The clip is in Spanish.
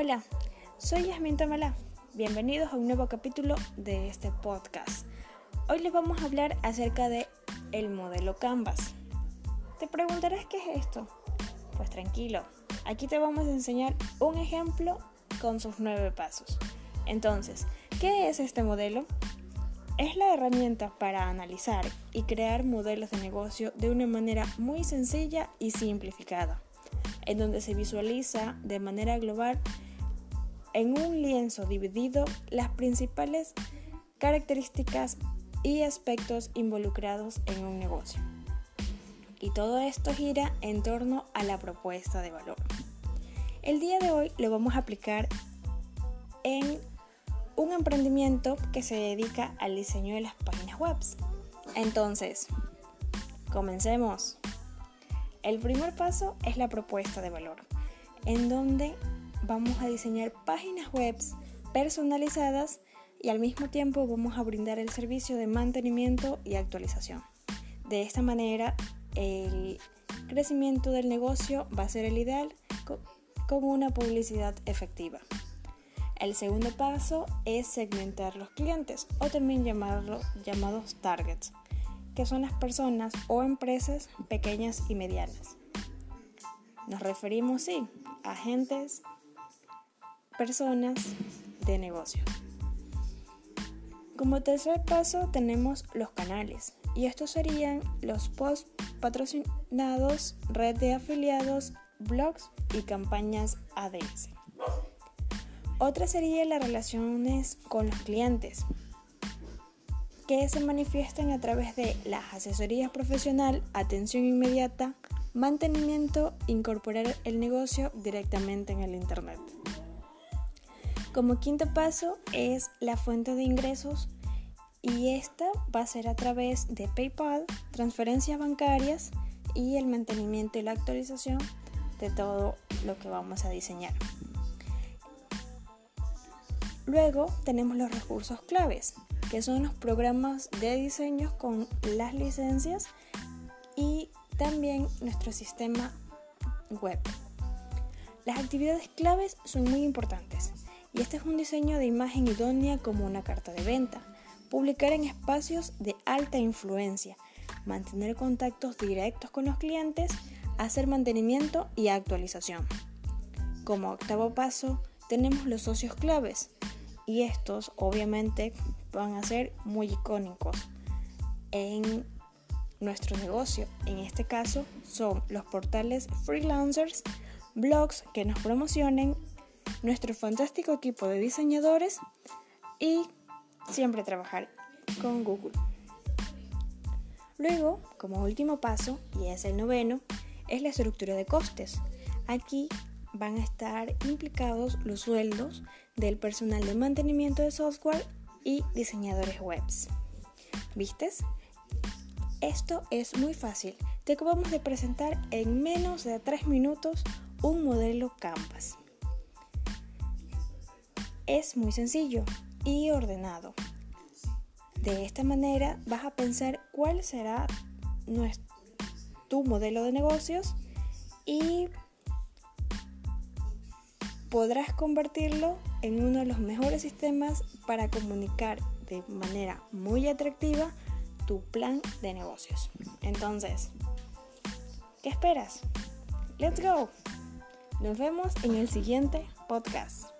Hola, soy Yasmin Tamala. Bienvenidos a un nuevo capítulo de este podcast. Hoy les vamos a hablar acerca de el modelo Canvas. Te preguntarás qué es esto. Pues tranquilo, aquí te vamos a enseñar un ejemplo con sus nueve pasos. Entonces, ¿qué es este modelo? Es la herramienta para analizar y crear modelos de negocio de una manera muy sencilla y simplificada, en donde se visualiza de manera global en un lienzo dividido las principales características y aspectos involucrados en un negocio. Y todo esto gira en torno a la propuesta de valor. El día de hoy lo vamos a aplicar en un emprendimiento que se dedica al diseño de las páginas web. Entonces, comencemos. El primer paso es la propuesta de valor, en donde vamos a diseñar páginas web personalizadas y al mismo tiempo vamos a brindar el servicio de mantenimiento y actualización. De esta manera, el crecimiento del negocio va a ser el ideal con una publicidad efectiva. El segundo paso es segmentar los clientes o también llamados targets, que son las personas o empresas pequeñas y medianas. Nos referimos, sí, a agentes, personas de negocio. Como tercer paso tenemos los canales y estos serían los posts patrocinados, red de afiliados, blogs y campañas ADS. Otra sería las relaciones con los clientes, que se manifiestan a través de las asesorías profesional, atención inmediata, mantenimiento, incorporar el negocio directamente en el Internet. Como quinto paso es la fuente de ingresos y esta va a ser a través de PayPal, transferencias bancarias y el mantenimiento y la actualización de todo lo que vamos a diseñar. Luego tenemos los recursos claves, que son los programas de diseño con las licencias y también nuestro sistema web. Las actividades claves son muy importantes y este es un diseño de imagen idónea como una carta de venta, publicar en espacios de alta influencia, mantener contactos directos con los clientes, hacer mantenimiento y actualización. Como octavo paso, tenemos los socios claves y estos obviamente van a ser muy icónicos en nuestro negocio. En este caso son los portales freelancers, blogs que nos promocionen, nuestro fantástico equipo de diseñadores y siempre trabajar con Google. Luego, como último paso, y es el noveno, es la estructura de costes. Aquí van a estar implicados los sueldos del personal de mantenimiento de software y diseñadores webs. ¿Vistes? Esto es muy fácil. Te acabamos de presentar en menos de 3 minutos un modelo Canvas. Es muy sencillo y ordenado. De esta manera vas a pensar cuál será tu modelo de negocios y podrás convertirlo en uno de los mejores sistemas para comunicar de manera muy atractiva tu plan de negocios. Entonces, ¿qué esperas? Let's go. Nos vemos en el siguiente podcast.